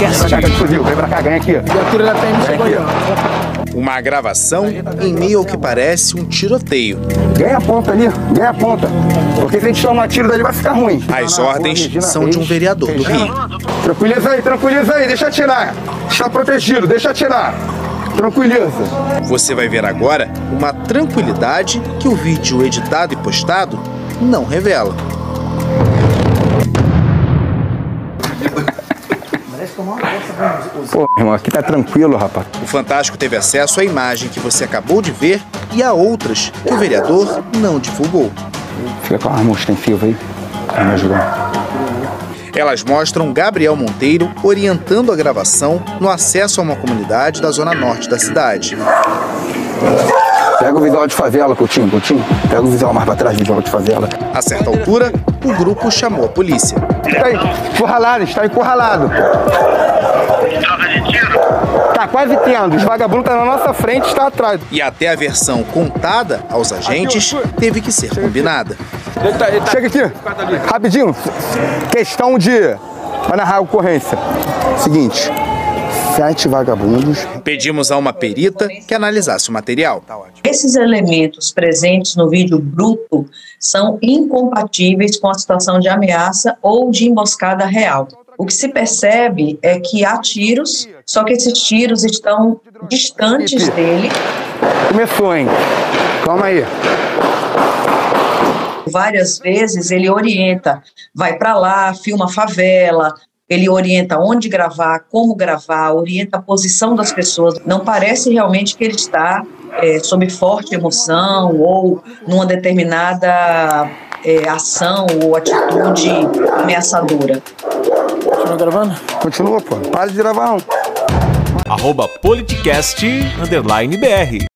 Vem pra cá, fuzil. Vem pra cá, ganha aqui. Viatura da PM chegou aí, ó. Uma gravação em meio ao que parece um tiroteio. Ganha a ponta ali, ganha a ponta. Porque se a gente tomar tiro dali vai ficar ruim. As ordens são de um vereador do Rio. Tranquiliza aí, tranquiliza aí, deixa atirar. Está protegido, deixa atirar. Tranquiliza. Você vai ver agora uma tranquilidade que o vídeo editado e postado não revela. Pô, irmão, aqui tá tranquilo, rapaz. O Fantástico teve acesso à imagem que você acabou de ver e a outras que o vereador não divulgou. Fica com a arma ostensiva aí. Vai me ajudar. Elas mostram Gabriel Monteiro orientando a gravação no acesso a uma comunidade da zona norte da cidade. Pega o visual de favela, Coutinho, Coutinho. Pega o visual mais pra trás, visual de favela. A certa altura, o grupo chamou a polícia. Está encurralado, está encurralado. Tá quase tendo. Os vagabundos tá na nossa frente, está atrás. E até a versão contada aos agentes teve que ser combinada. Chega aqui, rapidinho. Questão de. Pra narrar a ocorrência. Seguinte. Sete vagabundos. Pedimos a uma perita que analisasse o material. Esses elementos presentes no vídeo bruto são incompatíveis com a situação de ameaça ou de emboscada real. O que se percebe é que há tiros, só que esses tiros estão distantes dele. Começou, hein? Calma aí. Várias vezes ele orienta, vai para lá, filma a favela, ele orienta onde gravar, como gravar, orienta a posição das pessoas. Não parece realmente que ele está é, sob forte emoção ou numa determinada é, ação ou atitude ameaçadora. Continua gravando? Continua, pô. Para de gravar, não. Arroba Politicast, underline BR.